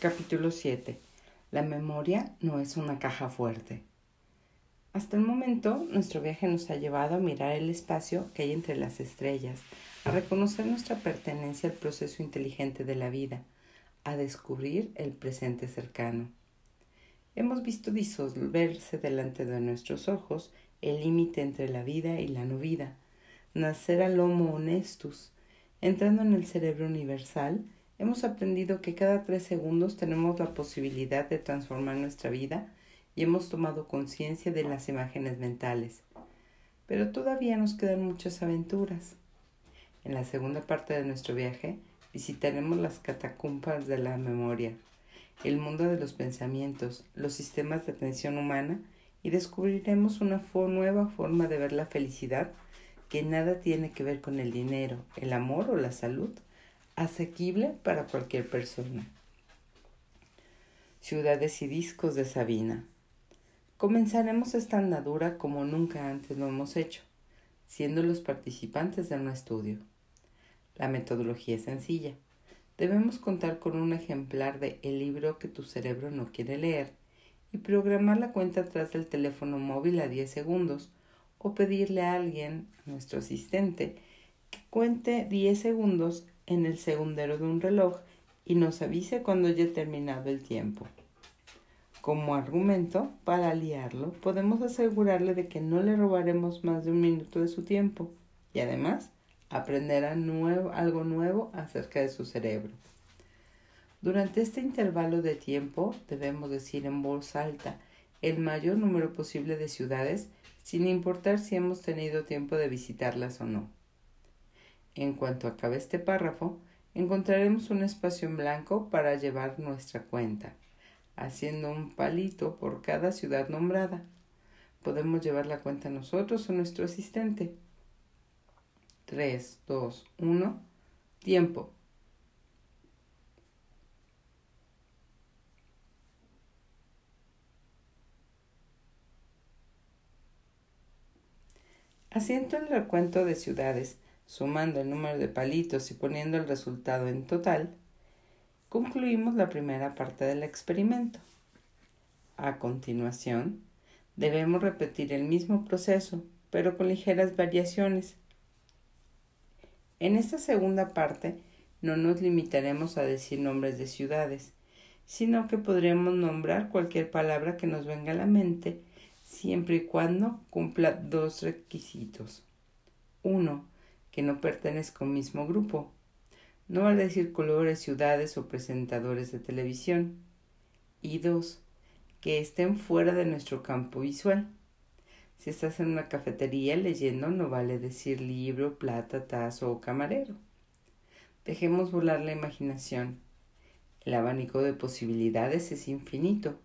Capítulo 7. La memoria no es una caja fuerte. Hasta el momento, nuestro viaje nos ha llevado a mirar el espacio que hay entre las estrellas, a reconocer nuestra pertenencia al proceso inteligente de la vida, a descubrir el presente cercano. Hemos visto disolverse delante de nuestros ojos el límite entre la vida y la no vida, nacer al homo honestus, entrando en el cerebro universal, hemos aprendido que cada tres segundos tenemos la posibilidad de transformar nuestra vida y hemos tomado conciencia de las imágenes mentales. Pero todavía nos quedan muchas aventuras. En la segunda parte de nuestro viaje visitaremos las catacumbas de la memoria, el mundo de los pensamientos, los sistemas de atención humana y descubriremos una nueva forma de ver la felicidad que nada tiene que ver con el dinero, el amor o la salud, asequible para cualquier persona. Ciudades y discos de Sabina. Comenzaremos esta andadura como nunca antes lo hemos hecho, siendo los participantes de un estudio. La metodología es sencilla. Debemos contar con un ejemplar de el libro que tu cerebro no quiere leer y programar la cuenta atrás del teléfono móvil a 10 segundos o pedirle a alguien, nuestro asistente, que cuente 10 segundos en el segundero de un reloj y nos avise cuando haya terminado el tiempo. Como argumento, para aliarlo, podemos asegurarle de que no le robaremos más de un minuto de su tiempo y además aprenderá algo nuevo acerca de su cerebro. Durante este intervalo de tiempo debemos decir en voz alta el mayor número posible de ciudades sin importar si hemos tenido tiempo de visitarlas o no. En cuanto acabe este párrafo, encontraremos un espacio en blanco para llevar nuestra cuenta, haciendo un palito por cada ciudad nombrada. Podemos llevar la cuenta nosotros o nuestro asistente. 3, 2, 1. Tiempo. Haciendo el recuento de ciudades, sumando el número de palitos y poniendo el resultado en total, concluimos la primera parte del experimento. A continuación, debemos repetir el mismo proceso, pero con ligeras variaciones. En esta segunda parte no nos limitaremos a decir nombres de ciudades, sino que podremos nombrar cualquier palabra que nos venga a la mente siempre y cuando cumpla dos requisitos. Uno, que no pertenezca a un mismo grupo. No vale decir colores, ciudades o presentadores de televisión. Y dos, que estén fuera de nuestro campo visual. Si estás en una cafetería leyendo, no vale decir libro, plata, tazo o camarero. Dejemos volar la imaginación. El abanico de posibilidades es infinito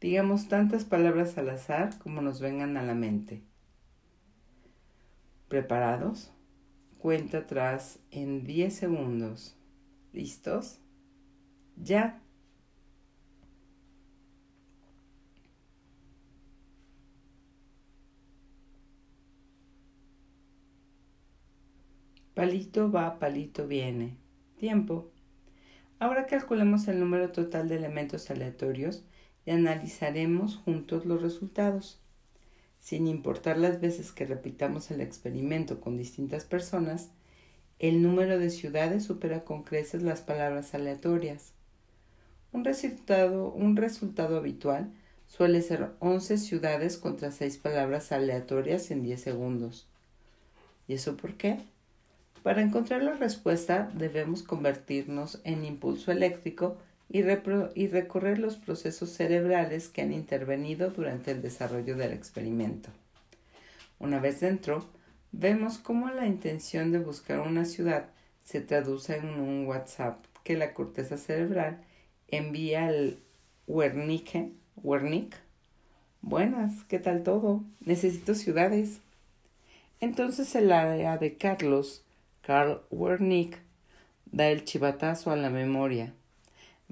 digamos tantas palabras al azar como nos vengan a la mente. ¿Preparados? Cuenta atrás en 10 segundos. ¿Listos? Ya. Palito va, palito viene. Tiempo. Ahora calculemos el número total de elementos aleatorios y analizaremos juntos los resultados. Sin importar las veces que repitamos el experimento con distintas personas, el número de ciudades supera con creces las palabras aleatorias. Un resultado, un resultado habitual suele ser 11 ciudades contra 6 palabras aleatorias en 10 segundos. ¿Y eso por qué? Para encontrar la respuesta debemos convertirnos en impulso eléctrico y, recorrer los procesos cerebrales que han intervenido durante el desarrollo del experimento. Una vez dentro, vemos cómo la intención de buscar una ciudad se traduce en un WhatsApp que la corteza cerebral envía al Wernicke, Wernick. Buenas, ¿qué tal todo? Necesito ciudades. Entonces el área de Carlos, Carl Wernick, da el chivatazo a la memoria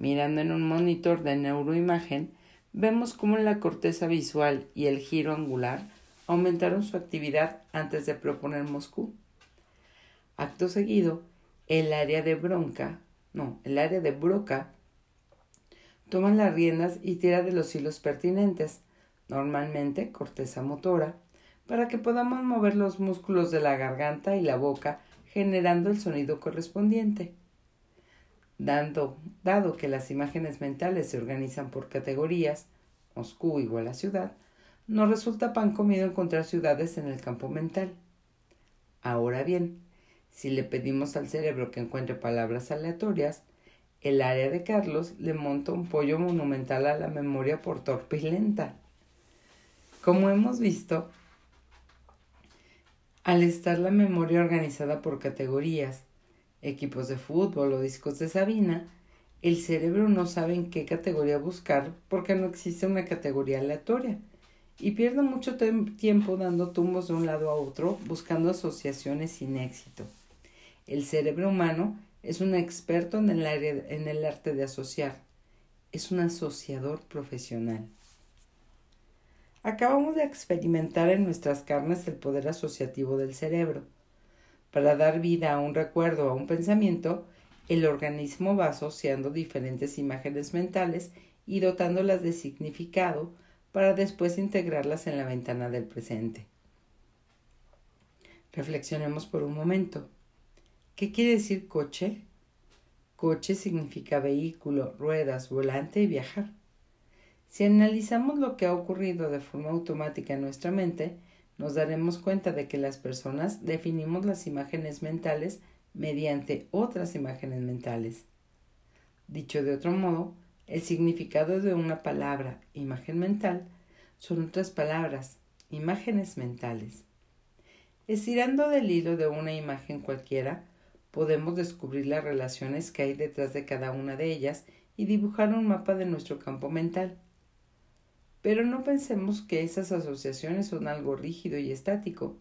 Mirando en un monitor de neuroimagen, vemos cómo la corteza visual y el giro angular aumentaron su actividad antes de proponer Moscú. Acto seguido, el área de bronca, no, el área de Broca toma las riendas y tira de los hilos pertinentes, normalmente corteza motora, para que podamos mover los músculos de la garganta y la boca generando el sonido correspondiente. Dando, dado que las imágenes mentales se organizan por categorías, Moscú igual a ciudad, nos resulta pan comido encontrar ciudades en el campo mental. Ahora bien, si le pedimos al cerebro que encuentre palabras aleatorias, el área de Carlos le monta un pollo monumental a la memoria por torpe y lenta. Como hemos visto, al estar la memoria organizada por categorías, equipos de fútbol o discos de Sabina, el cerebro no sabe en qué categoría buscar porque no existe una categoría aleatoria y pierde mucho tiempo dando tumbos de un lado a otro buscando asociaciones sin éxito. El cerebro humano es un experto en el, en el arte de asociar. Es un asociador profesional. Acabamos de experimentar en nuestras carnes el poder asociativo del cerebro. Para dar vida a un recuerdo o a un pensamiento, el organismo va asociando diferentes imágenes mentales y dotándolas de significado para después integrarlas en la ventana del presente. Reflexionemos por un momento. ¿Qué quiere decir coche? Coche significa vehículo, ruedas, volante y viajar. Si analizamos lo que ha ocurrido de forma automática en nuestra mente, nos daremos cuenta de que las personas definimos las imágenes mentales mediante otras imágenes mentales. Dicho de otro modo, el significado de una palabra, imagen mental, son otras palabras, imágenes mentales. Estirando del hilo de una imagen cualquiera, podemos descubrir las relaciones que hay detrás de cada una de ellas y dibujar un mapa de nuestro campo mental. Pero no pensemos que esas asociaciones son algo rígido y estático.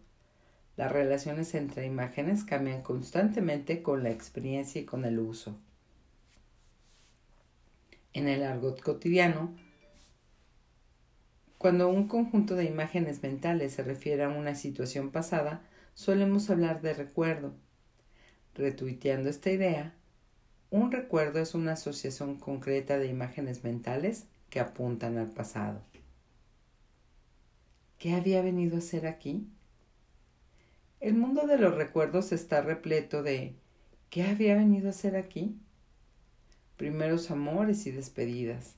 Las relaciones entre imágenes cambian constantemente con la experiencia y con el uso. En el argot cotidiano, cuando un conjunto de imágenes mentales se refiere a una situación pasada, solemos hablar de recuerdo. Retuiteando esta idea, un recuerdo es una asociación concreta de imágenes mentales que apuntan al pasado. ¿Qué había venido a hacer aquí? El mundo de los recuerdos está repleto de ¿qué había venido a hacer aquí? Primeros amores y despedidas.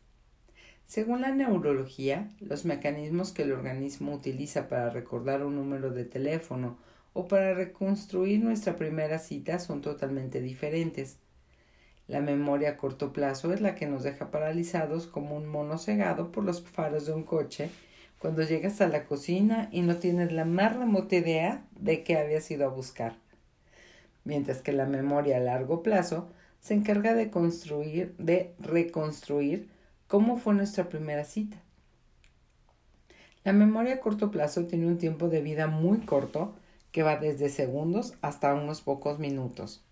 Según la neurología, los mecanismos que el organismo utiliza para recordar un número de teléfono o para reconstruir nuestra primera cita son totalmente diferentes. La memoria a corto plazo es la que nos deja paralizados como un mono cegado por los faros de un coche cuando llegas a la cocina y no tienes la más remota idea de qué habías ido a buscar. Mientras que la memoria a largo plazo se encarga de construir, de reconstruir cómo fue nuestra primera cita. La memoria a corto plazo tiene un tiempo de vida muy corto que va desde segundos hasta unos pocos minutos.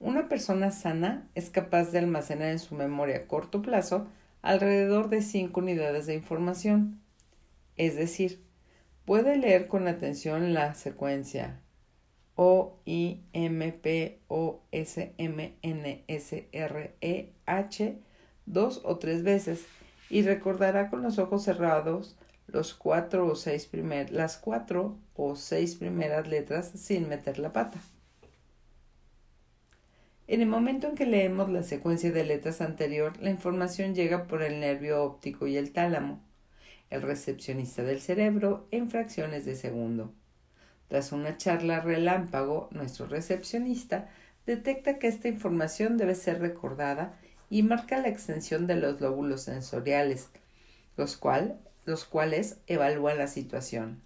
Una persona sana es capaz de almacenar en su memoria a corto plazo alrededor de 5 unidades de información, es decir, puede leer con atención la secuencia O, I, M, P, O, S, M, N, S, R, E, H dos o tres veces y recordará con los ojos cerrados cuatro o seis las cuatro o seis primeras letras sin meter la pata. En el momento en que leemos la secuencia de letras anterior, la información llega por el nervio óptico y el tálamo el recepcionista del cerebro, en fracciones de segundo. Tras una charla relámpago, nuestro recepcionista detecta que esta información debe ser recordada y marca la extensión de los lóbulos sensoriales, los, los cuales evalúan la situación.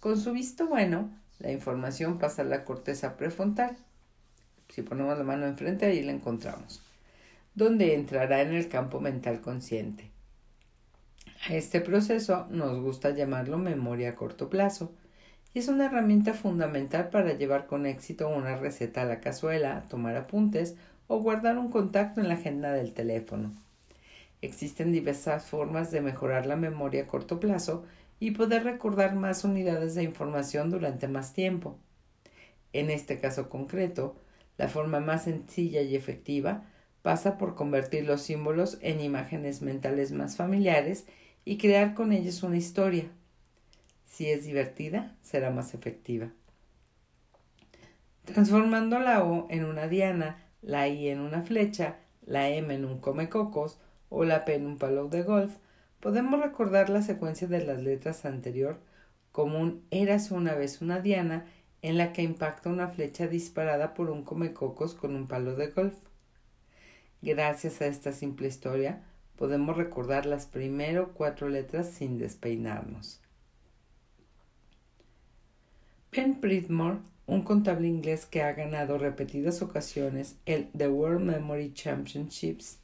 Con su visto bueno, la información pasa a la corteza prefrontal. Si ponemos la mano enfrente, ahí la encontramos, donde entrará en el campo mental consciente. Este proceso nos gusta llamarlo memoria a corto plazo y es una herramienta fundamental para llevar con éxito una receta a la cazuela, tomar apuntes o guardar un contacto en la agenda del teléfono. Existen diversas formas de mejorar la memoria a corto plazo y poder recordar más unidades de información durante más tiempo. En este caso concreto, la forma más sencilla y efectiva pasa por convertir los símbolos en imágenes mentales más familiares y crear con ellos una historia. Si es divertida, será más efectiva. Transformando la O en una diana, la I en una flecha, la M en un comecocos o la P en un palo de golf, podemos recordar la secuencia de las letras anterior como un Érase una vez una diana en la que impacta una flecha disparada por un comecocos con un palo de golf. Gracias a esta simple historia, podemos recordar las primero cuatro letras sin despeinarnos. Ben Pridmore, un contable inglés que ha ganado repetidas ocasiones el The World Memory Championships,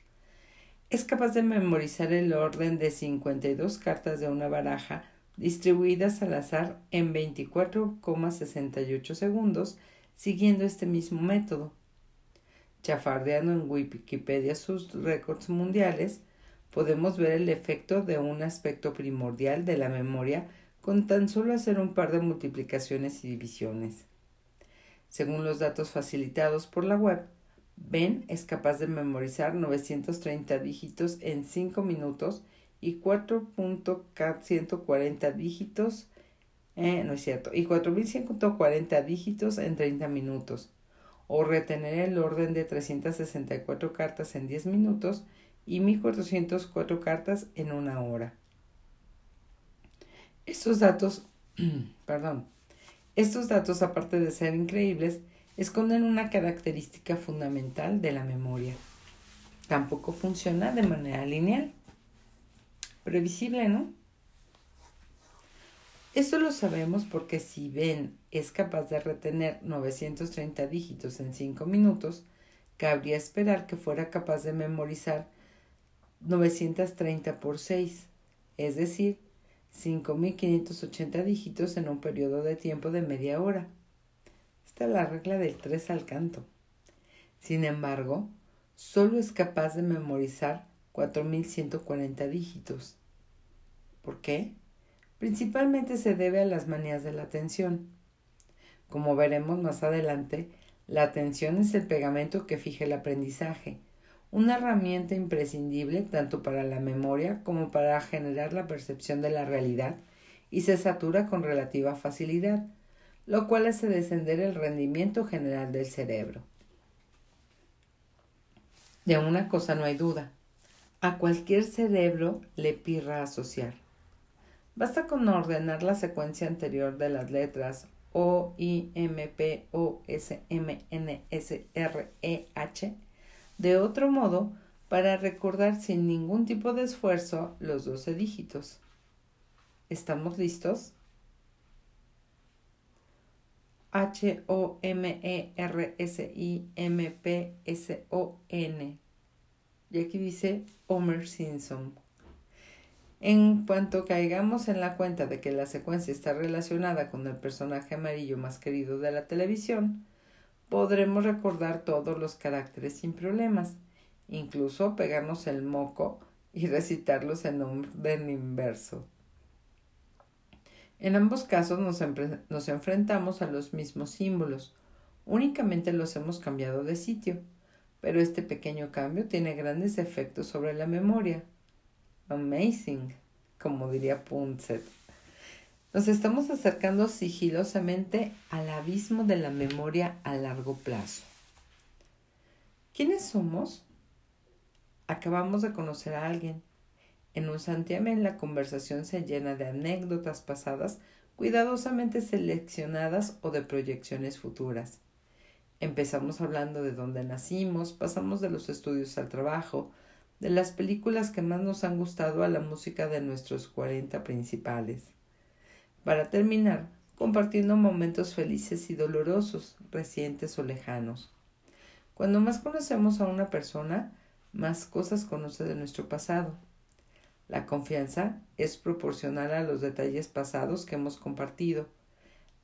es capaz de memorizar el orden de 52 cartas de una baraja distribuidas al azar en 24,68 segundos siguiendo este mismo método. Chafardeando en Wikipedia sus récords mundiales, podemos ver el efecto de un aspecto primordial de la memoria con tan solo hacer un par de multiplicaciones y divisiones. Según los datos facilitados por la web, Ben es capaz de memorizar 930 dígitos en 5 minutos y 4.140 dígitos, eh, no es cierto, y 4.140 dígitos en 30 minutos, o retener el orden de 364 cartas en 10 minutos y 1.404 cartas en una hora. Estos datos, perdón, estos datos, aparte de ser increíbles, esconden una característica fundamental de la memoria. Tampoco funciona de manera lineal. Previsible, ¿no? Esto lo sabemos porque si Ben es capaz de retener 930 dígitos en 5 minutos, cabría esperar que fuera capaz de memorizar 930 por 6, es decir, 5.580 dígitos en un periodo de tiempo de media hora. Esta es la regla del 3 al canto. Sin embargo, solo es capaz de memorizar 4.140 dígitos. ¿Por qué? Principalmente se debe a las manías de la atención. Como veremos más adelante, la atención es el pegamento que fija el aprendizaje, una herramienta imprescindible tanto para la memoria como para generar la percepción de la realidad y se satura con relativa facilidad, lo cual hace descender el rendimiento general del cerebro. De una cosa no hay duda, a cualquier cerebro le pirra asociar. Basta con ordenar la secuencia anterior de las letras O, I, M, P, O, S, M, N, S, R, E, H de otro modo para recordar sin ningún tipo de esfuerzo los doce dígitos. ¿Estamos listos? H O M E R S I M P S O N. Y aquí dice Homer Simpson. En cuanto caigamos en la cuenta de que la secuencia está relacionada con el personaje amarillo más querido de la televisión, podremos recordar todos los caracteres sin problemas, incluso pegarnos el moco y recitarlos en orden inverso. En ambos casos nos, nos, enfrentamos a los mismos símbolos, únicamente los hemos cambiado de sitio, pero este pequeño cambio tiene grandes efectos sobre la memoria. Amazing, como diría Punset. Nos estamos acercando sigilosamente al abismo de la memoria a largo plazo. ¿Quiénes somos? Acabamos de conocer a alguien. En un santiamén la conversación se llena de anécdotas pasadas cuidadosamente seleccionadas o de proyecciones futuras. Empezamos hablando de dónde nacimos, pasamos de los estudios al trabajo, de las películas que más nos han gustado a la música de nuestros cuarenta principales para terminar compartiendo momentos felices y dolorosos, recientes o lejanos. Cuando más conocemos a una persona, más cosas conoce de nuestro pasado. La confianza es proporcional a los detalles pasados que hemos compartido,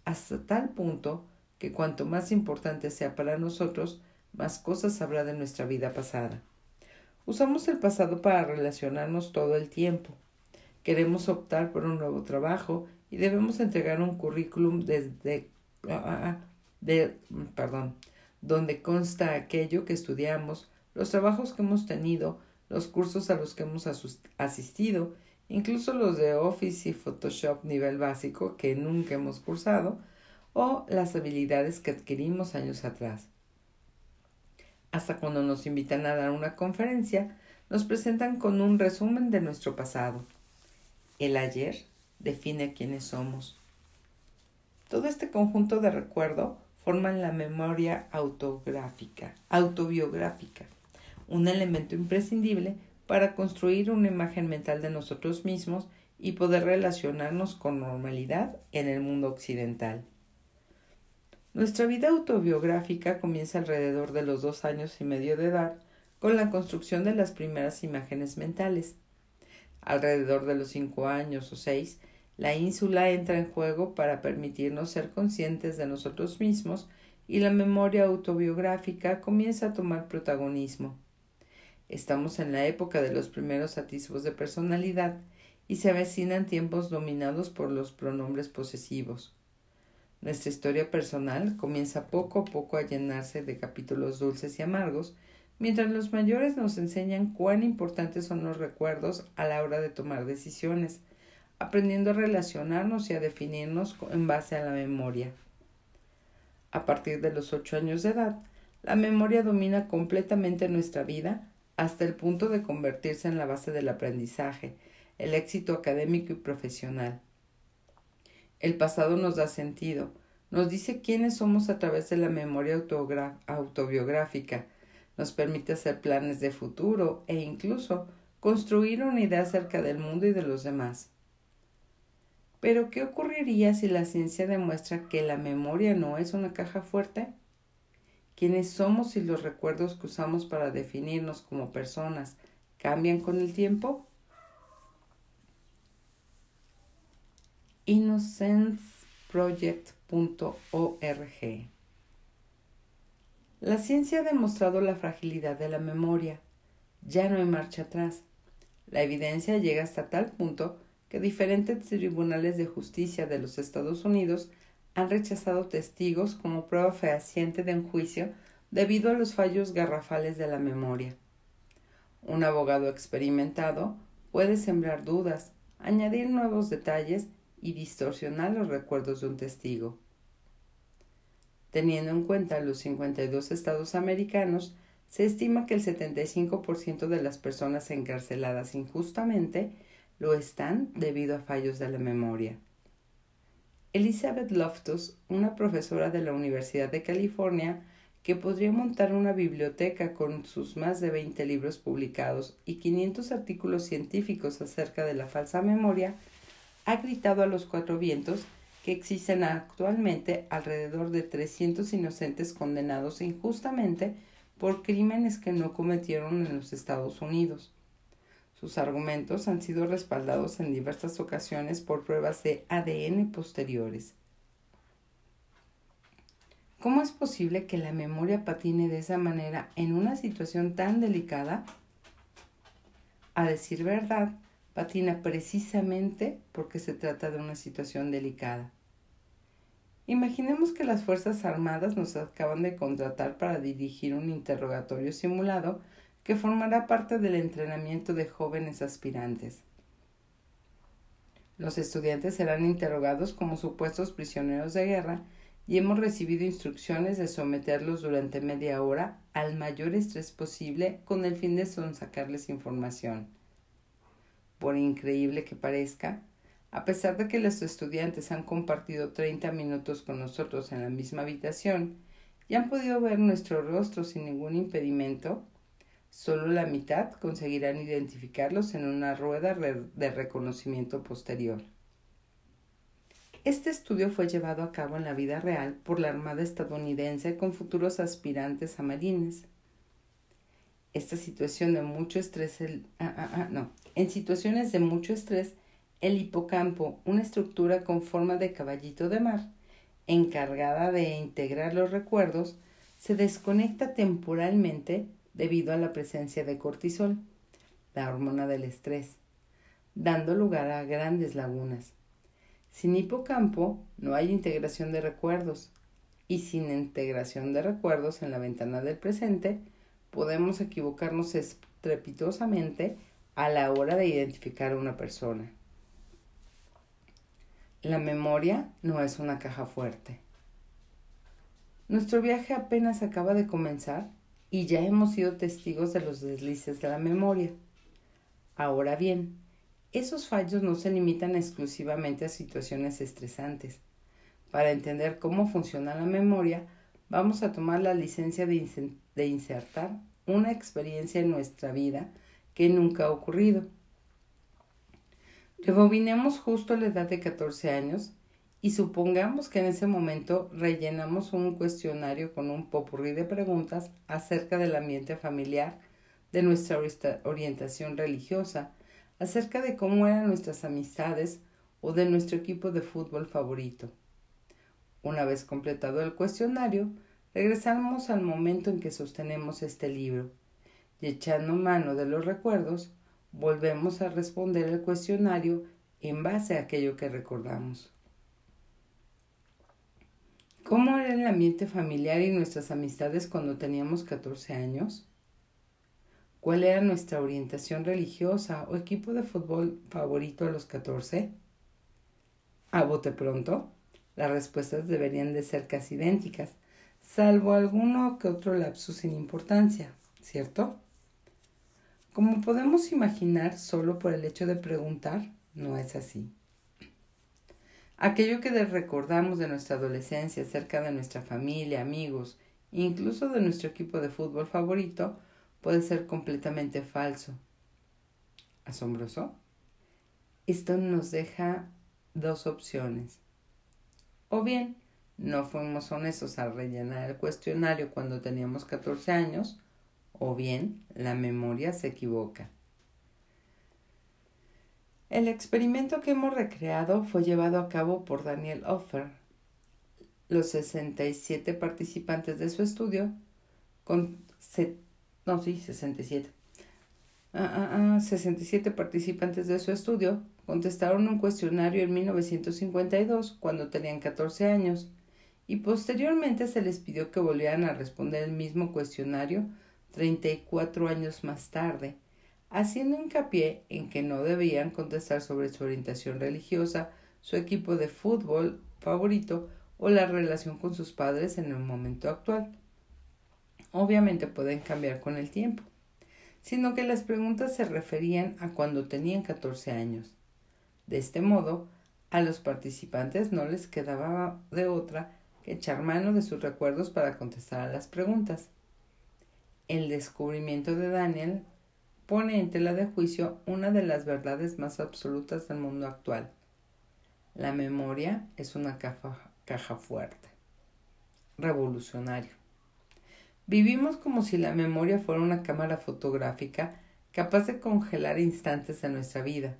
hasta tal punto que cuanto más importante sea para nosotros, más cosas habrá de nuestra vida pasada. Usamos el pasado para relacionarnos todo el tiempo. Queremos optar por un nuevo trabajo y debemos entregar un currículum desde, ah, ah, ah, de, perdón, donde consta aquello que estudiamos, los trabajos que hemos tenido, los cursos a los que hemos asistido, incluso los de Office y Photoshop nivel básico que nunca hemos cursado, o las habilidades que adquirimos años atrás. Hasta cuando nos invitan a dar una conferencia, nos presentan con un resumen de nuestro pasado. El ayer define quiénes somos. Todo este conjunto de recuerdo forman la memoria autográfica, autobiográfica, un elemento imprescindible para construir una imagen mental de nosotros mismos y poder relacionarnos con normalidad en el mundo occidental. Nuestra vida autobiográfica comienza alrededor de los dos años y medio de edad con la construcción de las primeras imágenes mentales. Alrededor de los cinco años o seis, la ínsula entra en juego para permitirnos ser conscientes de nosotros mismos y la memoria autobiográfica comienza a tomar protagonismo. Estamos en la época de los primeros atisbos de personalidad y se avecinan tiempos dominados por los pronombres posesivos. Nuestra historia personal comienza poco a poco a llenarse de capítulos dulces y amargos, mientras los mayores nos enseñan cuán importantes son los recuerdos a la hora de tomar decisiones, aprendiendo a relacionarnos y a definirnos en base a la memoria. A partir de los ocho años de edad, la memoria domina completamente nuestra vida hasta el punto de convertirse en la base del aprendizaje, el éxito académico y profesional. El pasado nos da sentido, nos dice quiénes somos a través de la memoria autobiográfica, nos permite hacer planes de futuro e incluso construir una idea acerca del mundo y de los demás. Pero, ¿qué ocurriría si la ciencia demuestra que la memoria no es una caja fuerte? ¿Quiénes somos y los recuerdos que usamos para definirnos como personas cambian con el tiempo? innocenceproject.org La ciencia ha demostrado la fragilidad de la memoria. Ya no hay marcha atrás. La evidencia llega hasta tal punto que diferentes tribunales de justicia de los Estados Unidos han rechazado testigos como prueba fehaciente de un juicio debido a los fallos garrafales de la memoria. Un abogado experimentado puede sembrar dudas, añadir nuevos detalles y distorsionar los recuerdos de un testigo. Teniendo en cuenta los 52 estados americanos, se estima que el 75% de las personas encarceladas injustamente lo están debido a fallos de la memoria. Elizabeth Loftus, una profesora de la Universidad de California, que podría montar una biblioteca con sus más de 20 libros publicados y 500 artículos científicos acerca de la falsa memoria, ha gritado a los cuatro vientos que existen actualmente alrededor de 300 inocentes condenados injustamente por crímenes que no cometieron en los Estados Unidos. Sus argumentos han sido respaldados en diversas ocasiones por pruebas de ADN posteriores. ¿Cómo es posible que la memoria patine de esa manera en una situación tan delicada? A decir verdad, patina precisamente porque se trata de una situación delicada. Imaginemos que las Fuerzas Armadas nos acaban de contratar para dirigir un interrogatorio simulado que formará parte del entrenamiento de jóvenes aspirantes. Los estudiantes serán interrogados como supuestos prisioneros de guerra y hemos recibido instrucciones de someterlos durante media hora al mayor estrés posible con el fin de sonsacarles información. Por increíble que parezca, a pesar de que los estudiantes han compartido 30 minutos con nosotros en la misma habitación y han podido ver nuestro rostro sin ningún impedimento, solo la mitad conseguirán identificarlos en una rueda de reconocimiento posterior. Este estudio fue llevado a cabo en la vida real por la Armada estadounidense con futuros aspirantes a marines. Esta situación de mucho estrés, ah, ah, ah, no, en situaciones de mucho estrés, el hipocampo, una estructura con forma de caballito de mar, encargada de integrar los recuerdos, se desconecta temporalmente debido a la presencia de cortisol, la hormona del estrés, dando lugar a grandes lagunas. Sin hipocampo no hay integración de recuerdos y sin integración de recuerdos en la ventana del presente, podemos equivocarnos estrepitosamente a la hora de identificar a una persona. La memoria no es una caja fuerte. Nuestro viaje apenas acaba de comenzar y ya hemos sido testigos de los deslices de la memoria. Ahora bien, esos fallos no se limitan exclusivamente a situaciones estresantes. Para entender cómo funciona la memoria, vamos a tomar la licencia de, insertar una experiencia en nuestra vida que nunca ha ocurrido. Rebobinemos justo la edad de 14 años y supongamos que en ese momento rellenamos un cuestionario con un popurrí de preguntas acerca del ambiente familiar, de nuestra orientación religiosa, acerca de cómo eran nuestras amistades o de nuestro equipo de fútbol favorito. Una vez completado el cuestionario, regresamos al momento en que sostenemos este libro y echando mano de los recuerdos, volvemos a responder el cuestionario en base a aquello que recordamos. ¿Cómo era el ambiente familiar y nuestras amistades cuando teníamos 14 años? ¿Cuál era nuestra orientación religiosa o equipo de fútbol favorito a los 14? A bote pronto, las respuestas deberían de ser casi idénticas, salvo alguno que otro lapsus sin importancia, ¿cierto? Como podemos imaginar, solo por el hecho de preguntar, no es así. Aquello que recordamos de nuestra adolescencia acerca de nuestra familia, amigos, incluso de nuestro equipo de fútbol favorito, puede ser completamente falso. ¿Asombroso? Esto nos deja dos opciones. O bien, no fuimos honestos al rellenar el cuestionario cuando teníamos 14 años, o bien la memoria se equivoca. El experimento que hemos recreado fue llevado a cabo por Daniel Offer. Los 67 participantes de su estudio, con no, sí, 67. Ah, 67 ah, ah, participantes de su estudio contestaron un cuestionario en 1952 cuando tenían 14 años y posteriormente se les pidió que volvieran a responder el mismo cuestionario 34 años más tarde haciendo hincapié en que no debían contestar sobre su orientación religiosa, su equipo de fútbol favorito o la relación con sus padres en el momento actual. Obviamente pueden cambiar con el tiempo, sino que las preguntas se referían a cuando tenían 14 años. De este modo, a los participantes no les quedaba de otra que echar mano de sus recuerdos para contestar a las preguntas. El descubrimiento de Daniel pone en tela de juicio una de las verdades más absolutas del mundo actual. La memoria es una caja, fuerte. Revolucionario. Vivimos como si la memoria fuera una cámara fotográfica capaz de congelar instantes de nuestra vida.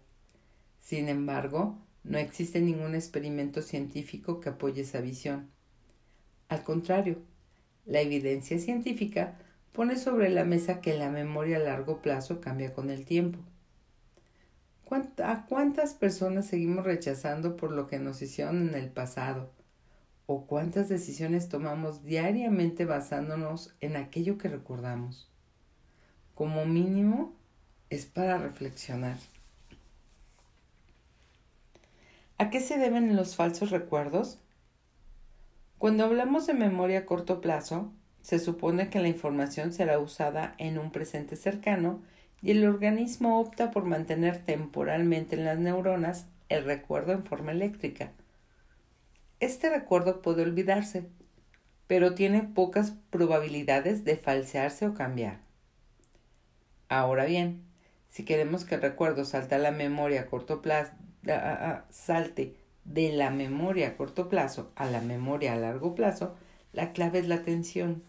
Sin embargo, no existe ningún experimento científico que apoye esa visión. Al contrario, la evidencia científica pone sobre la mesa que la memoria a largo plazo cambia con el tiempo. ¿A cuántas personas seguimos rechazando por lo que nos hicieron en el pasado? ¿O cuántas decisiones tomamos diariamente basándonos en aquello que recordamos? Como mínimo, es para reflexionar. ¿A qué se deben los falsos recuerdos? Cuando hablamos de memoria a corto plazo, se supone que la información será usada en un presente cercano y el organismo opta por mantener temporalmente en las neuronas el recuerdo en forma eléctrica. Este recuerdo puede olvidarse, pero tiene pocas probabilidades de falsearse o cambiar. Ahora bien, si queremos que el recuerdo salte a la memoria a corto plazo, salte de la memoria a corto plazo a la memoria a largo plazo, la clave es la atención.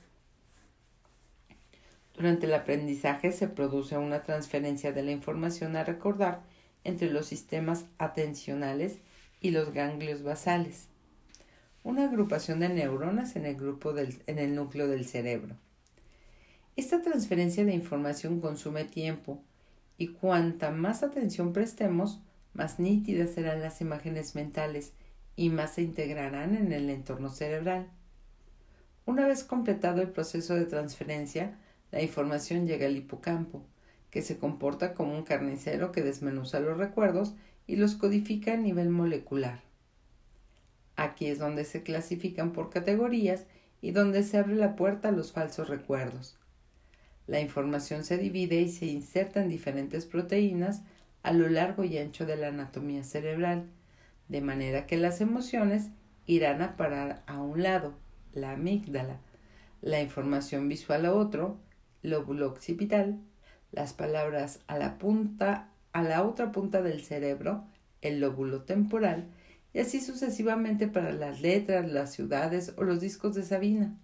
Durante el aprendizaje se produce una transferencia de la información a recordar entre los sistemas atencionales y los ganglios basales, una agrupación de neuronas en el, grupo en el núcleo del cerebro. Esta transferencia de información consume tiempo y cuanta más atención prestemos, más nítidas serán las imágenes mentales y más se integrarán en el entorno cerebral. Una vez completado el proceso de transferencia, la información llega al hipocampo, que se comporta como un carnicero que desmenuza los recuerdos y los codifica a nivel molecular. Aquí es donde se clasifican por categorías y donde se abre la puerta a los falsos recuerdos. La información se divide y se inserta en diferentes proteínas a lo largo y ancho de la anatomía cerebral, de manera que las emociones irán a parar a un lado, la amígdala, la información visual a otro, lóbulo occipital, las palabras a la punta, a la otra punta del cerebro, el lóbulo temporal, y así sucesivamente para las letras, las ciudades o los discos de Sabina.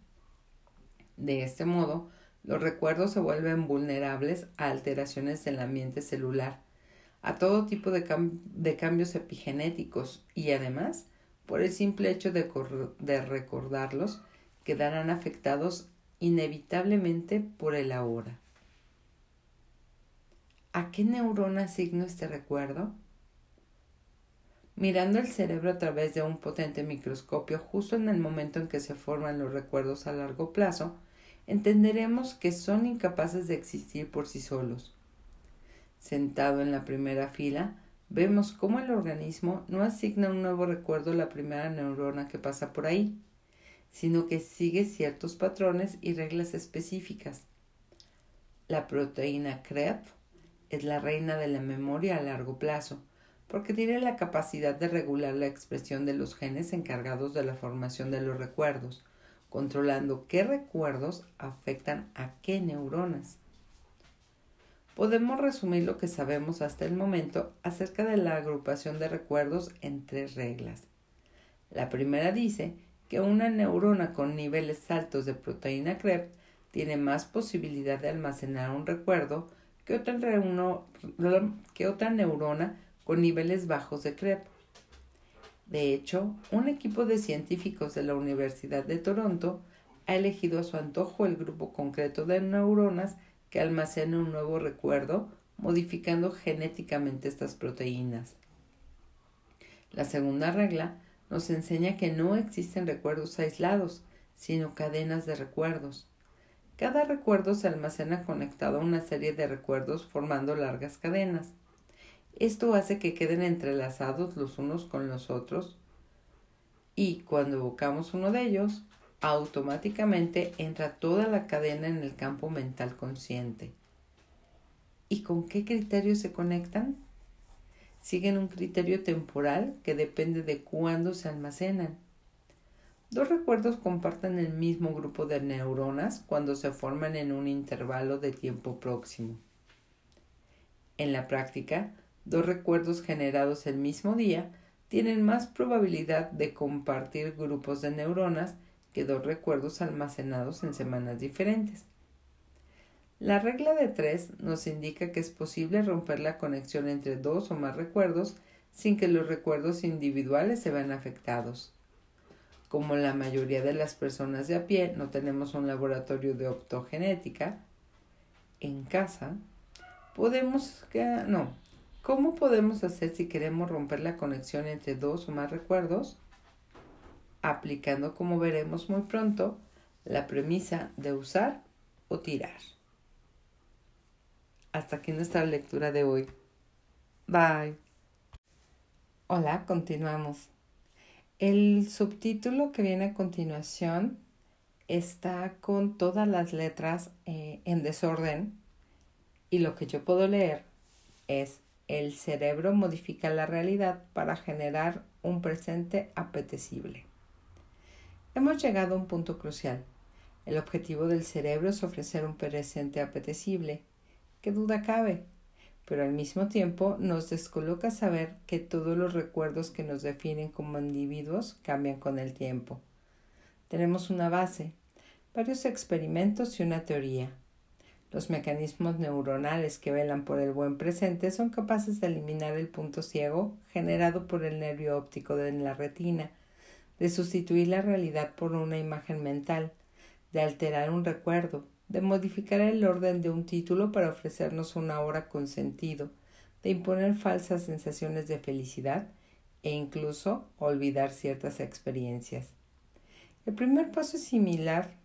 De este modo, los recuerdos se vuelven vulnerables a alteraciones del ambiente celular, a todo tipo de, cambios epigenéticos y además, por el simple hecho de, de recordarlos, quedarán afectados inevitablemente por el ahora. ¿A qué neurona asigno este recuerdo? Mirando el cerebro a través de un potente microscopio justo en el momento en que se forman los recuerdos a largo plazo, entenderemos que son incapaces de existir por sí solos. Sentado en la primera fila, vemos cómo el organismo no asigna un nuevo recuerdo a la primera neurona que pasa por ahí, sino que sigue ciertos patrones y reglas específicas. La proteína CREP es la reina de la memoria a largo plazo, porque tiene la capacidad de regular la expresión de los genes encargados de la formación de los recuerdos, controlando qué recuerdos afectan a qué neuronas. Podemos resumir lo que sabemos hasta el momento acerca de la agrupación de recuerdos en tres reglas. La primera dice que una neurona con niveles altos de proteína CREP tiene más posibilidad de almacenar un recuerdo que otra, neurona con niveles bajos de CREP. De hecho, un equipo de científicos de la Universidad de Toronto ha elegido a su antojo el grupo concreto de neuronas que almacena un nuevo recuerdo modificando genéticamente estas proteínas. La segunda regla nos enseña que no existen recuerdos aislados, sino cadenas de recuerdos. Cada recuerdo se almacena conectado a una serie de recuerdos formando largas cadenas. Esto hace que queden entrelazados los unos con los otros y cuando evocamos uno de ellos, automáticamente entra toda la cadena en el campo mental consciente. ¿Y con qué criterios se conectan? Siguen un criterio temporal que depende de cuándo se almacenan. Dos recuerdos comparten el mismo grupo de neuronas cuando se forman en un intervalo de tiempo próximo. En la práctica, dos recuerdos generados el mismo día tienen más probabilidad de compartir grupos de neuronas que dos recuerdos almacenados en semanas diferentes. La regla de tres nos indica que es posible romper la conexión entre dos o más recuerdos sin que los recuerdos individuales se vean afectados. Como la mayoría de las personas de a pie no tenemos un laboratorio de optogenética en casa, podemos no, ¿Cómo podemos hacer si queremos romper la conexión entre dos o más recuerdos? Aplicando, como veremos muy pronto, la premisa de usar o tirar. Hasta aquí nuestra lectura de hoy. Bye. Hola, continuamos. El subtítulo que viene a continuación está con todas las letras eh, en desorden y lo que yo puedo leer es el cerebro modifica la realidad para generar un presente apetecible. Hemos llegado a un punto crucial. El objetivo del cerebro es ofrecer un presente apetecible. ¿Qué duda cabe? Pero al mismo tiempo nos descoloca saber que todos los recuerdos que nos definen como individuos cambian con el tiempo. Tenemos una base, varios experimentos y una teoría. Los mecanismos neuronales que velan por el buen presente son capaces de eliminar el punto ciego generado por el nervio óptico de la retina, de sustituir la realidad por una imagen mental, de alterar un recuerdo, de modificar el orden de un título para ofrecernos una hora con sentido, de imponer falsas sensaciones de felicidad e incluso olvidar ciertas experiencias. El primer paso es similar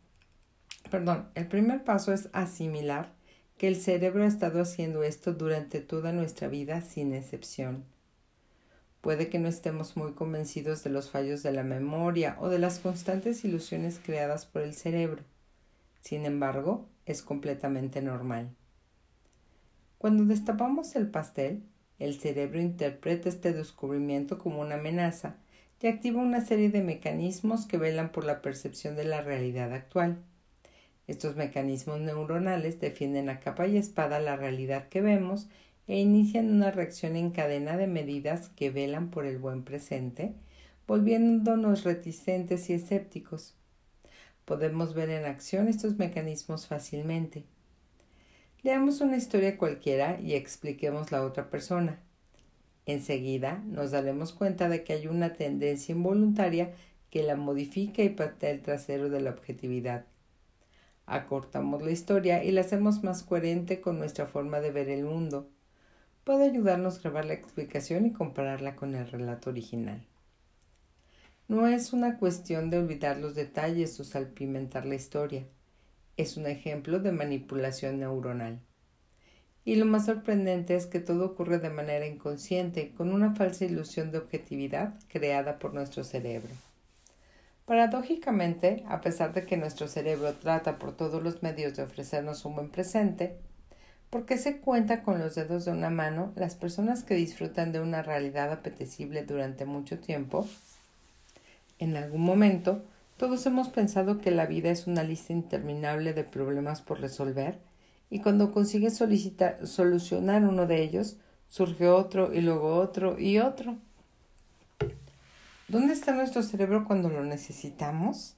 perdón, el primer paso es asimilar que el cerebro ha estado haciendo esto durante toda nuestra vida sin excepción. Puede que no estemos muy convencidos de los fallos de la memoria o de las constantes ilusiones creadas por el cerebro. Sin embargo, es completamente normal. Cuando destapamos el pastel, el cerebro interpreta este descubrimiento como una amenaza y activa una serie de mecanismos que velan por la percepción de la realidad actual. Estos mecanismos neuronales defienden a capa y espada la realidad que vemos e inician una reacción en cadena de medidas que velan por el buen presente, volviéndonos reticentes y escépticos. Podemos ver en acción estos mecanismos fácilmente. Leamos una historia cualquiera y expliquemos la otra persona. Enseguida nos daremos cuenta de que hay una tendencia involuntaria que la modifica y patea el trasero de la objetividad. Acortamos la historia y la hacemos más coherente con nuestra forma de ver el mundo. Puede ayudarnos a grabar la explicación y compararla con el relato original. No es una cuestión de olvidar los detalles o salpimentar la historia. Es un ejemplo de manipulación neuronal. Y lo más sorprendente es que todo ocurre de manera inconsciente, con una falsa ilusión de objetividad creada por nuestro cerebro. Paradójicamente, a pesar de que nuestro cerebro trata por todos los medios de ofrecernos un buen presente, porque se cuenta con los dedos de una mano las personas que disfrutan de una realidad apetecible durante mucho tiempo, en algún momento todos hemos pensado que la vida es una lista interminable de problemas por resolver y cuando consigues solucionar uno de ellos, surge otro y luego otro y otro. ¿Dónde está nuestro cerebro cuando lo necesitamos?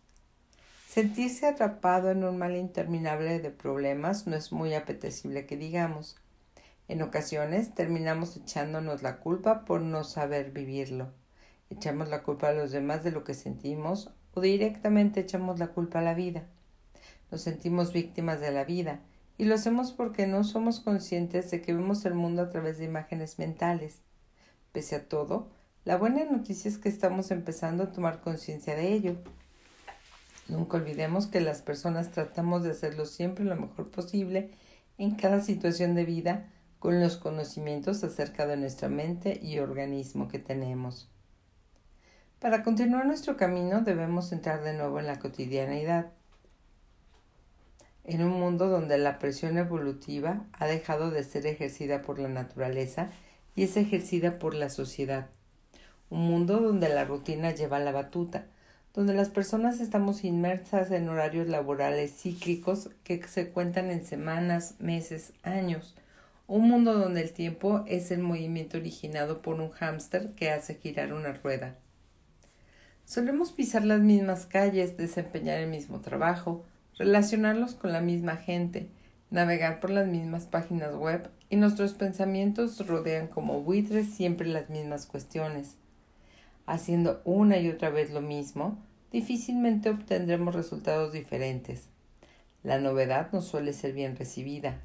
Sentirse atrapado en un mal interminable de problemas no es muy apetecible que digamos. En ocasiones terminamos echándonos la culpa por no saber vivirlo. Echamos la culpa a los demás de lo que sentimos o directamente echamos la culpa a la vida. Nos sentimos víctimas de la vida y lo hacemos porque no somos conscientes de que vemos el mundo a través de imágenes mentales. Pese a todo, la buena noticia es que estamos empezando a tomar conciencia de ello. Nunca olvidemos que las personas tratamos de hacerlo siempre lo mejor posible en cada situación de vida con los conocimientos acerca de nuestra mente y organismo que tenemos. Para continuar nuestro camino debemos entrar de nuevo en la cotidianidad en un mundo donde la presión evolutiva ha dejado de ser ejercida por la naturaleza y es ejercida por la sociedad. Un mundo donde la rutina lleva la batuta, donde las personas estamos inmersas en horarios laborales cíclicos que se cuentan en semanas, meses, años. Un mundo donde el tiempo es el movimiento originado por un hámster que hace girar una rueda. Solemos pisar las mismas calles, desempeñar el mismo trabajo, relacionarlos con la misma gente, navegar por las mismas páginas web y nuestros pensamientos rodean como buitres siempre las mismas cuestiones. Haciendo una y otra vez lo mismo, difícilmente obtendremos resultados diferentes. La novedad no suele ser bien recibida,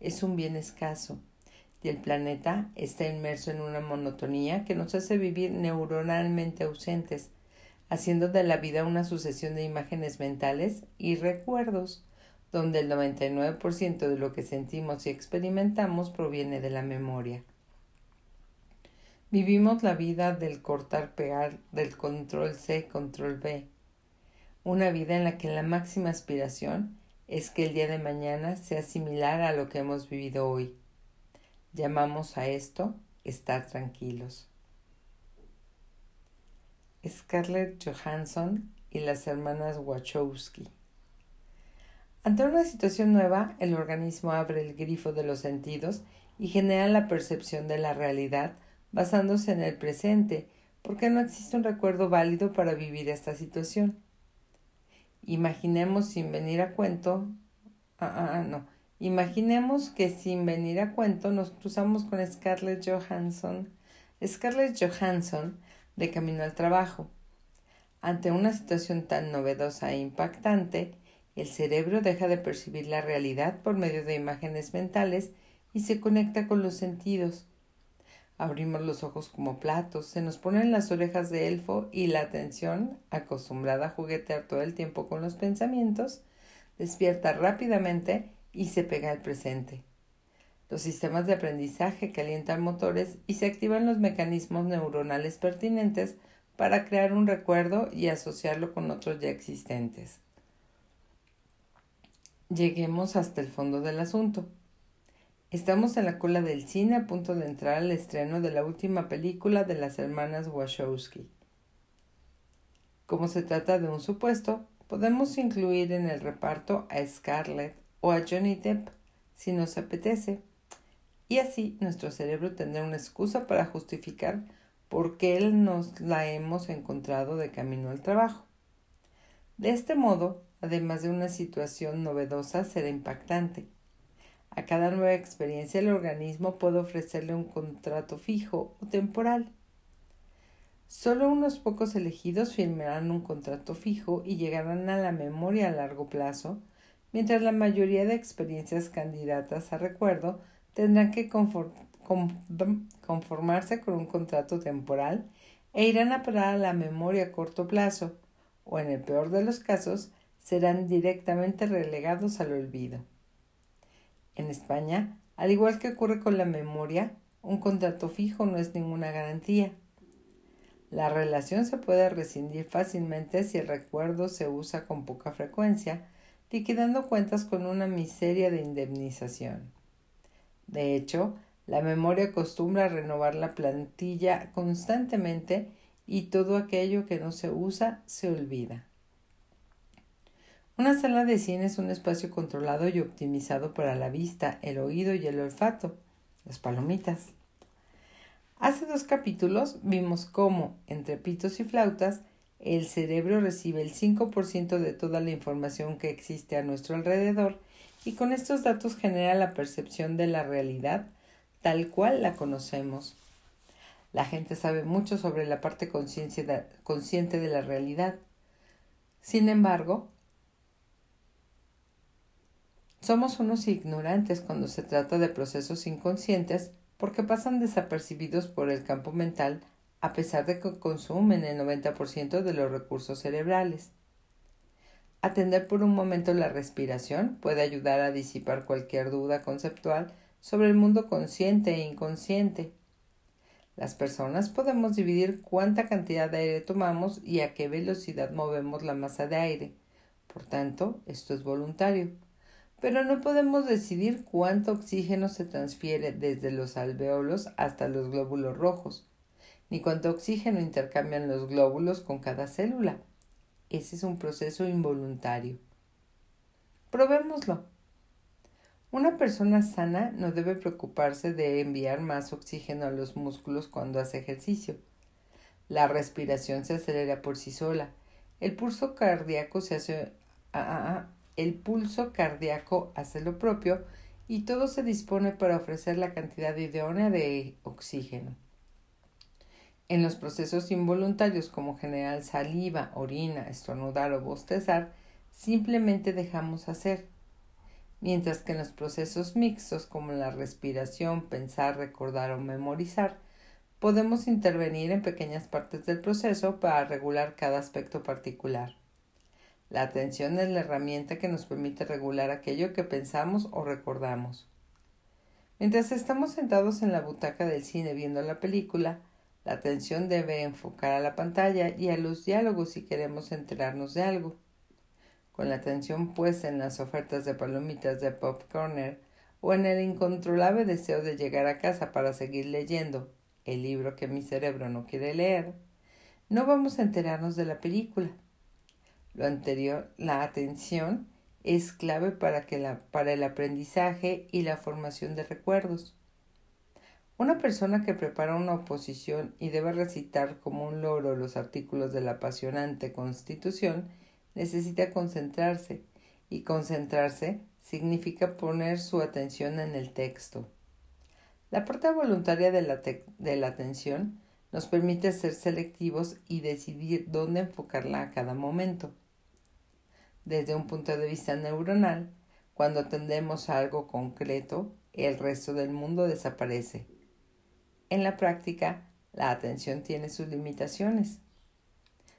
es un bien escaso, y el planeta está inmerso en una monotonía que nos hace vivir neuronalmente ausentes, haciendo de la vida una sucesión de imágenes mentales y recuerdos, donde el 99% de lo que sentimos y experimentamos proviene de la memoria. Vivimos la vida del cortar-pegar, del control C, control B, una vida en la que la máxima aspiración es que el día de mañana sea similar a lo que hemos vivido hoy. Llamamos a esto estar tranquilos. Scarlett Johansson y las hermanas Wachowski. Ante una situación nueva, el organismo abre el grifo de los sentidos y genera la percepción de la realidad basándose en el presente, porque no existe un recuerdo válido para vivir esta situación. Imaginemos sin venir a cuento. Ah, ah, ah, no. Imaginemos que sin venir a cuento nos cruzamos con Scarlett Johansson. Scarlett Johansson de camino al trabajo. Ante una situación tan novedosa e impactante, el cerebro deja de percibir la realidad por medio de imágenes mentales y se conecta con los sentidos. Abrimos los ojos como platos, se nos ponen las orejas de elfo y la atención, acostumbrada a juguetear todo el tiempo con los pensamientos, despierta rápidamente y se pega al presente. Los sistemas de aprendizaje calientan motores y se activan los mecanismos neuronales pertinentes para crear un recuerdo y asociarlo con otros ya existentes. Lleguemos hasta el fondo del asunto. Estamos en la cola del cine a punto de entrar al estreno de la última película de las hermanas Wachowski. Como se trata de un supuesto, podemos incluir en el reparto a Scarlett o a Johnny Depp si nos apetece. Y así nuestro cerebro tendrá una excusa para justificar por qué nos la hemos encontrado de camino al trabajo. De este modo, además de una situación novedosa, será impactante. A cada nueva experiencia el organismo puede ofrecerle un contrato fijo o temporal. Solo unos pocos elegidos firmarán un contrato fijo y llegarán a la memoria a largo plazo, mientras la mayoría de experiencias candidatas a recuerdo tendrán que conformarse con un contrato temporal e irán a parar a la memoria a corto plazo, o en el peor de los casos, serán directamente relegados al olvido. En España, al igual que ocurre con la memoria, un contrato fijo no es ninguna garantía. La relación se puede rescindir fácilmente si el recuerdo se usa con poca frecuencia, liquidando cuentas con una miseria de indemnización. De hecho, la memoria acostumbra a renovar la plantilla constantemente y todo aquello que no se usa se olvida. Una sala de cine es un espacio controlado y optimizado para la vista, el oído y el olfato, las palomitas. Hace dos capítulos vimos cómo, entre pitos y flautas, el cerebro recibe el 5% de toda la información que existe a nuestro alrededor y con estos datos genera la percepción de la realidad tal cual la conocemos. La gente sabe mucho sobre la parte consciente de la realidad. Sin embargo, somos unos ignorantes cuando se trata de procesos inconscientes porque pasan desapercibidos por el campo mental a pesar de que consumen el 90% de los recursos cerebrales. Atender por un momento la respiración puede ayudar a disipar cualquier duda conceptual sobre el mundo consciente e inconsciente. Las personas podemos dividir cuánta cantidad de aire tomamos y a qué velocidad movemos la masa de aire. Por tanto, esto es voluntario. Pero no podemos decidir cuánto oxígeno se transfiere desde los alveolos hasta los glóbulos rojos, ni cuánto oxígeno intercambian los glóbulos con cada célula. Ese es un proceso involuntario. Probémoslo. Una persona sana no debe preocuparse de enviar más oxígeno a los músculos cuando hace ejercicio. La respiración se acelera por sí sola. El pulso cardíaco hace ah, ah, ah, hace lo propio y todo se dispone para ofrecer la cantidad idónea de oxígeno. En los procesos involuntarios como generar saliva, orina, estornudar o bostezar, simplemente dejamos hacer. Mientras que en los procesos mixtos como la respiración, pensar, recordar o memorizar, podemos intervenir en pequeñas partes del proceso para regular cada aspecto particular. La atención es la herramienta que nos permite regular aquello que pensamos o recordamos. Mientras estamos sentados en la butaca del cine viendo la película, la atención debe enfocar a la pantalla y a los diálogos si queremos enterarnos de algo. Con la atención puesta en las ofertas de palomitas de Popcorner o en el incontrolable deseo de llegar a casa para seguir leyendo el libro que mi cerebro no quiere leer, no vamos a enterarnos de la película. Lo anterior, la atención, es clave para, que la, para el aprendizaje y la formación de recuerdos. Una persona que prepara una oposición y debe recitar como un loro los artículos de la apasionante Constitución necesita concentrarse y concentrarse significa poner su atención en el texto. La parte voluntaria de la, de la atención nos permite ser selectivos y decidir dónde enfocarla a cada momento. Desde un punto de vista neuronal, cuando atendemos a algo concreto, el resto del mundo desaparece. En la práctica, la atención tiene sus limitaciones.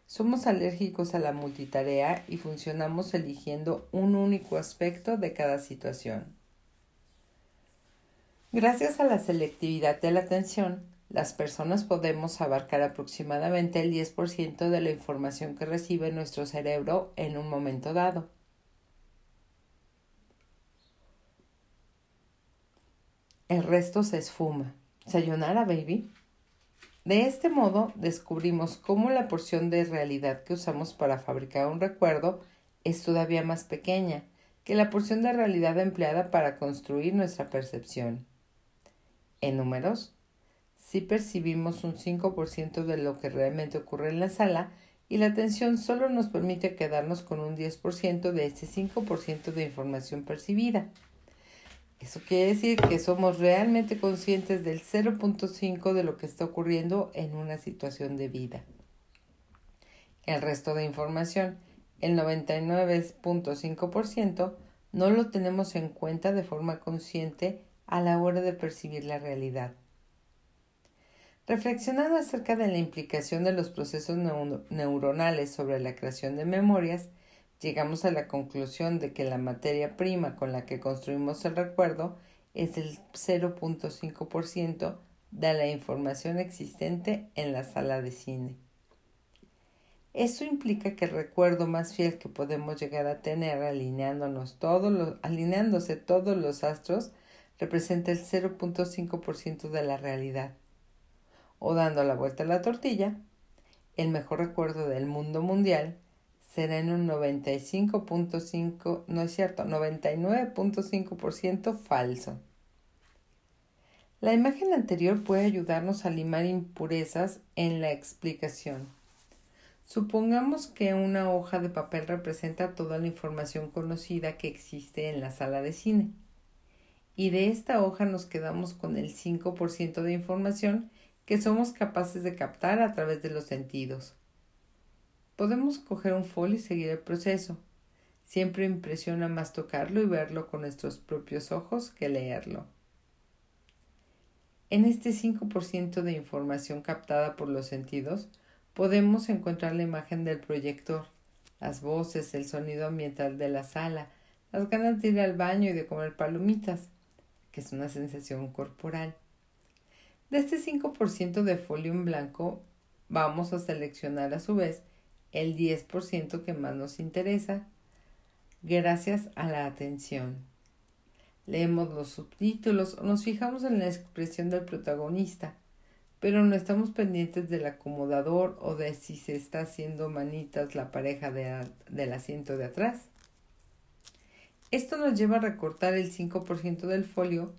Somos alérgicos a la multitarea y funcionamos eligiendo un único aspecto de cada situación. Gracias a la selectividad de la atención, las personas podemos abarcar aproximadamente el 10% de la información que recibe nuestro cerebro en un momento dado. El resto se esfuma. ¿Sayonara, baby? De este modo descubrimos cómo la porción de realidad que usamos para fabricar un recuerdo es todavía más pequeña que la porción de realidad empleada para construir nuestra percepción. En números, si percibimos un 5% de lo que realmente ocurre en la sala y la atención solo nos permite quedarnos con un 10% de ese 5% de información percibida. Eso quiere decir que somos realmente conscientes del 0.5 de lo que está ocurriendo en una situación de vida. El resto de información, el 99.5%, no lo tenemos en cuenta de forma consciente a la hora de percibir la realidad. Reflexionando acerca de la implicación de los procesos neuronales sobre la creación de memorias, llegamos a la conclusión de que la materia prima con la que construimos el recuerdo es el 0.5% de la información existente en la sala de cine. Eso implica que el recuerdo más fiel que podemos llegar a tener alineándonos todos alineándose todos los astros representa el 0.5% de la realidad. O dando la vuelta a la tortilla, el mejor recuerdo del mundo mundial será en un 95.5, no es cierto, 99.5% falso. La imagen anterior puede ayudarnos a limar impurezas en la explicación. Supongamos que una hoja de papel representa toda la información conocida que existe en la sala de cine. Y de esta hoja nos quedamos con el 5% de información que somos capaces de captar a través de los sentidos. Podemos coger un folio y seguir el proceso. Siempre impresiona más tocarlo y verlo con nuestros propios ojos que leerlo. En este 5% de información captada por los sentidos, podemos encontrar la imagen del proyector, las voces, el sonido ambiental de la sala, las ganas de ir al baño y de comer palomitas, que es una sensación corporal. De este 5% de folio en blanco, vamos a seleccionar a su vez el 10% que más nos interesa, gracias a la atención. Leemos los subtítulos o nos fijamos en la expresión del protagonista, pero no estamos pendientes del acomodador o de si se está haciendo manitas la pareja del asiento de atrás. Esto nos lleva a recortar el 5% del folio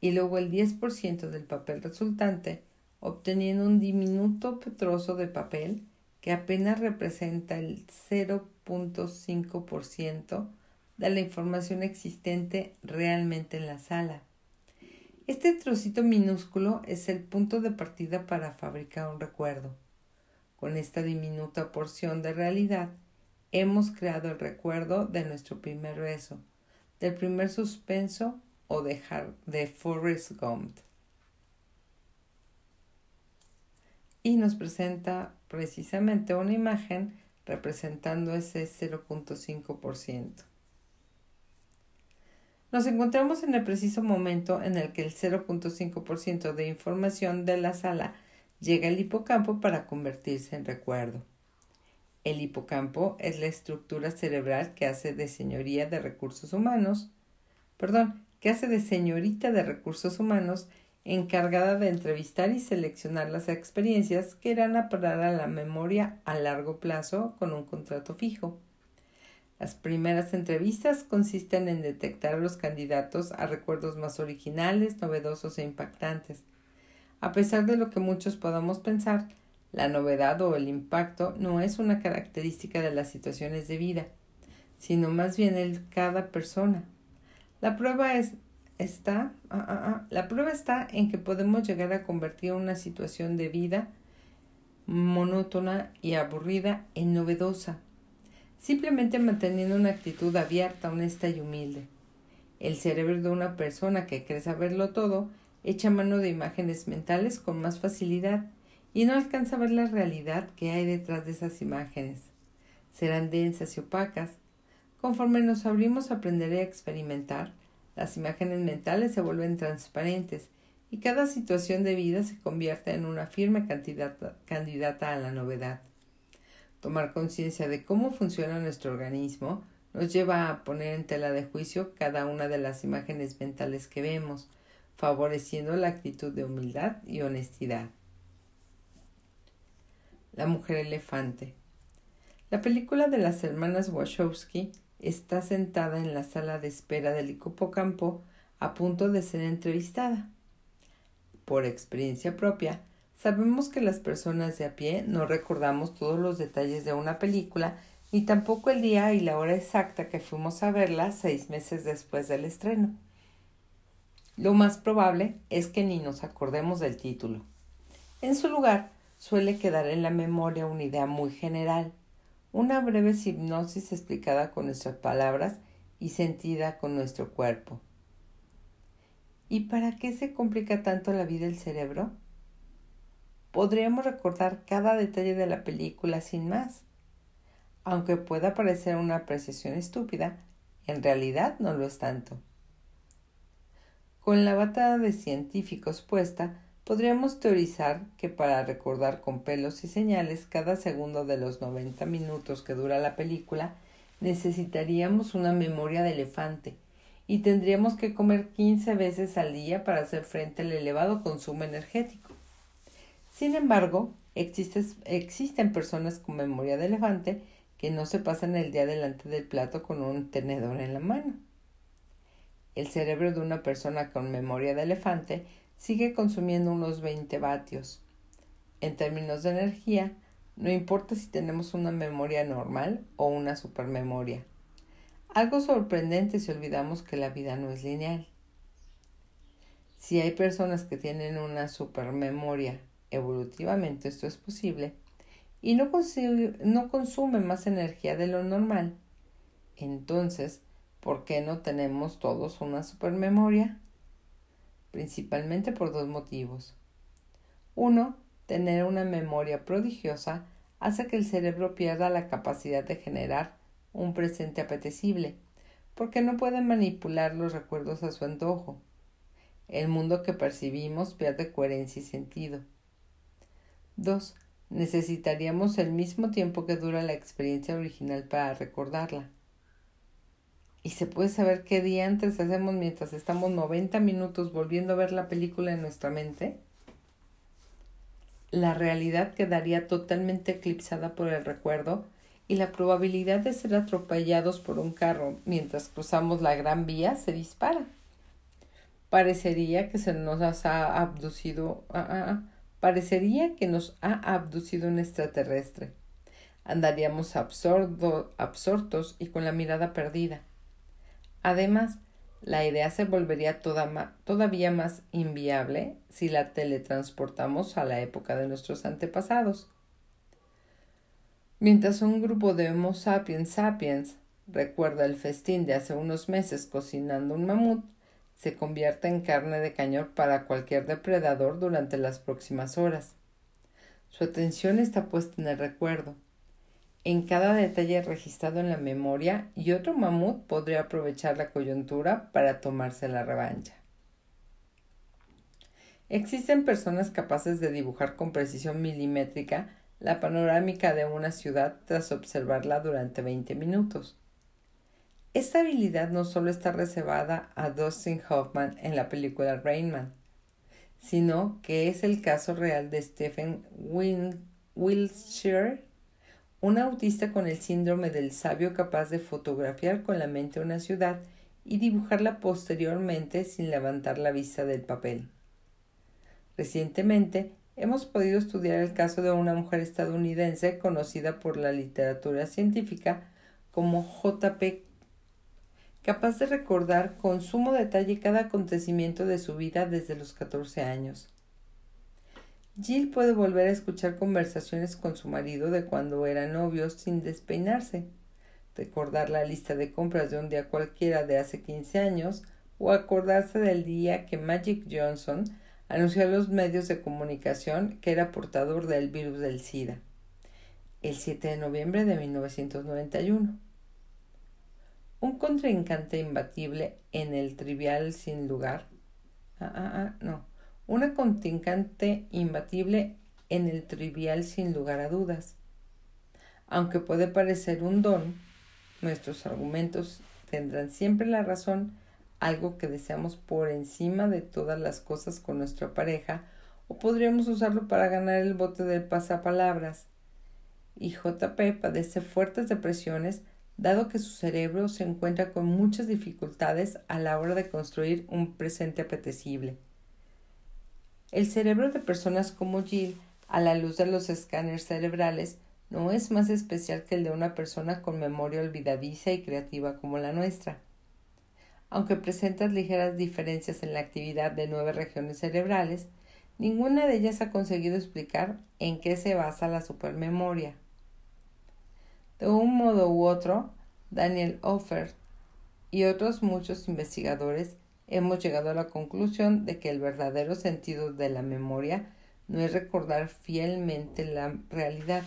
y luego el 10% del papel resultante, obteniendo un diminuto trozo de papel que apenas representa el 0.5% de la información existente realmente en la sala. Este trocito minúsculo es el punto de partida para fabricar un recuerdo. Con esta diminuta porción de realidad, hemos creado el recuerdo de nuestro primer beso, del primer suspenso o de, de Forrest Gump. y nos presenta precisamente una imagen representando ese 0.5%. Nos encontramos en el preciso momento en el que el 0.5% de información de la sala llega al hipocampo para convertirse en recuerdo. El hipocampo es la estructura cerebral que hace de señoría de recursos humanos, perdón, que hace de señorita de recursos humanos encargada de entrevistar y seleccionar las experiencias que irán a parar a la memoria a largo plazo con un contrato fijo. Las primeras entrevistas consisten en detectar a los candidatos a recuerdos más originales, novedosos e impactantes. A pesar de lo que muchos podamos pensar, la novedad o el impacto no es una característica de las situaciones de vida, sino más bien el cada persona. La prueba es está, ah, ah, ah, la prueba está en que podemos llegar a convertir una situación de vida monótona y aburrida en novedosa, simplemente manteniendo una actitud abierta, honesta y humilde. El cerebro de una persona que cree saberlo todo echa mano de imágenes mentales con más facilidad y no alcanza a ver la realidad que hay detrás de esas imágenes. Serán densas y opacas. Conforme nos abrimos a aprender y a experimentar, las imágenes mentales se vuelven transparentes y cada situación de vida se convierte en una firme candidata, a la novedad. Tomar conciencia de cómo funciona nuestro organismo nos lleva a poner en tela de juicio cada una de las imágenes mentales que vemos, favoreciendo la actitud de humildad y honestidad. La mujer elefante. La película de las hermanas Wachowski está sentada en la sala de espera del hipocampo a punto de ser entrevistada. Por experiencia propia, sabemos que las personas de a pie no recordamos todos los detalles de una película ni tampoco el día y la hora exacta que fuimos a verla seis meses después del estreno. Lo más probable es que ni nos acordemos del título. En su lugar, suele quedar en la memoria una idea muy general, una breve hipnosis explicada con nuestras palabras y sentida con nuestro cuerpo. ¿Y para qué se complica tanto la vida el cerebro? Podríamos recordar cada detalle de la película sin más. Aunque pueda parecer una apreciación estúpida, en realidad no lo es tanto. Con la bata de científicos puesta, Podríamos teorizar que para recordar con pelos y señales cada segundo de los 90 minutos que dura la película, necesitaríamos una memoria de elefante y tendríamos que comer 15 veces al día para hacer frente al elevado consumo energético. Sin embargo, existen personas con memoria de elefante que no se pasan el día delante del plato con un tenedor en la mano. El cerebro de una persona con memoria de elefante sigue consumiendo unos 20 vatios. En términos de energía, no importa si tenemos una memoria normal o una supermemoria. Algo sorprendente si olvidamos que la vida no es lineal. Si hay personas que tienen una supermemoria, evolutivamente esto es posible, y no, no consumen más energía de lo normal, entonces, ¿por qué no tenemos todos una supermemoria? Principalmente por dos motivos. Uno, tener una memoria prodigiosa hace que el cerebro pierda la capacidad de generar un presente apetecible, porque no puede manipular los recuerdos a su antojo. El mundo que percibimos pierde coherencia y sentido. 2. Necesitaríamos el mismo tiempo que dura la experiencia original para recordarla. ¿Y se puede saber qué día antes hacemos mientras estamos 90 minutos volviendo a ver la película en nuestra mente? La realidad quedaría totalmente eclipsada por el recuerdo y la probabilidad de ser atropellados por un carro mientras cruzamos la gran vía se dispara. Parecería que se nos ha abducido, ah, ah, ah, parecería que nos ha abducido un extraterrestre. Andaríamos absortos y con la mirada perdida. Además, la idea se volvería todavía más inviable si la teletransportamos a la época de nuestros antepasados. Mientras un grupo de Homo sapiens sapiens recuerda el festín de hace unos meses cocinando un mamut, se convierte en carne de cañón para cualquier depredador durante las próximas horas. Su atención está puesta en el recuerdo, en cada detalle registrado en la memoria y otro mamut podría aprovechar la coyuntura para tomarse la revancha. Existen personas capaces de dibujar con precisión milimétrica la panorámica de una ciudad tras observarla durante 20 minutos. Esta habilidad no solo está reservada a Dustin Hoffman en la película Rainman, sino que es el caso real de Stephen Wilshire un autista con el síndrome del sabio capaz de fotografiar con la mente una ciudad y dibujarla posteriormente sin levantar la vista del papel. Recientemente hemos podido estudiar el caso de una mujer estadounidense conocida por la literatura científica como J.P. capaz de recordar con sumo detalle cada acontecimiento de su vida desde los 14 años. Jill puede volver a escuchar conversaciones con su marido de cuando eran novios sin despeinarse, recordar la lista de compras de un día cualquiera de hace 15 años o acordarse del día que Magic Johnson anunció a los medios de comunicación que era portador del virus del SIDA el 7 de noviembre de 1991. Un contrincante imbatible en el trivial sin lugar. Ah, ah, ah, no. Una contrincante imbatible en el trivial sin lugar a dudas. Aunque puede parecer un don, nuestros argumentos tendrán siempre la razón, algo que deseamos por encima de todas las cosas con nuestra pareja, o podríamos usarlo para ganar el bote del pasapalabras. Y JP padece fuertes depresiones dado que su cerebro se encuentra con muchas dificultades a la hora de construir un presente apetecible. El cerebro de personas como Jill, a la luz de los escáneres cerebrales, no es más especial que el de una persona con memoria olvidadiza y creativa como la nuestra. Aunque presenta ligeras diferencias en la actividad de nueve regiones cerebrales, ninguna de ellas ha conseguido explicar en qué se basa la supermemoria. De un modo u otro, Daniel Offer y otros muchos investigadores hemos llegado a la conclusión de que el verdadero sentido de la memoria no es recordar fielmente la realidad,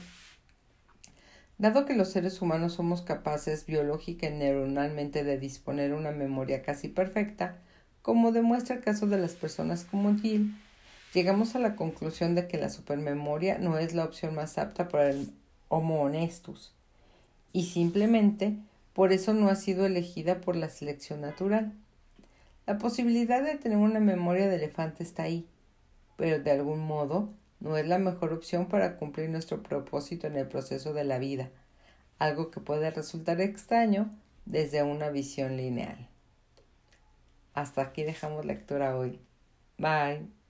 Dado que los seres humanos somos capaces biológica y neuronalmente de disponer una memoria casi perfecta, como demuestra el caso de las personas como Jill, llegamos a la conclusión de que la supermemoria no es la opción más apta para el Homo honestus, y simplemente por eso no ha sido elegida por la selección natural. La posibilidad de tener una memoria de elefante está ahí, pero de algún modo no es la mejor opción para cumplir nuestro propósito en el proceso de la vida, algo que puede resultar extraño desde una visión lineal. Hasta aquí dejamos lectura hoy. Bye.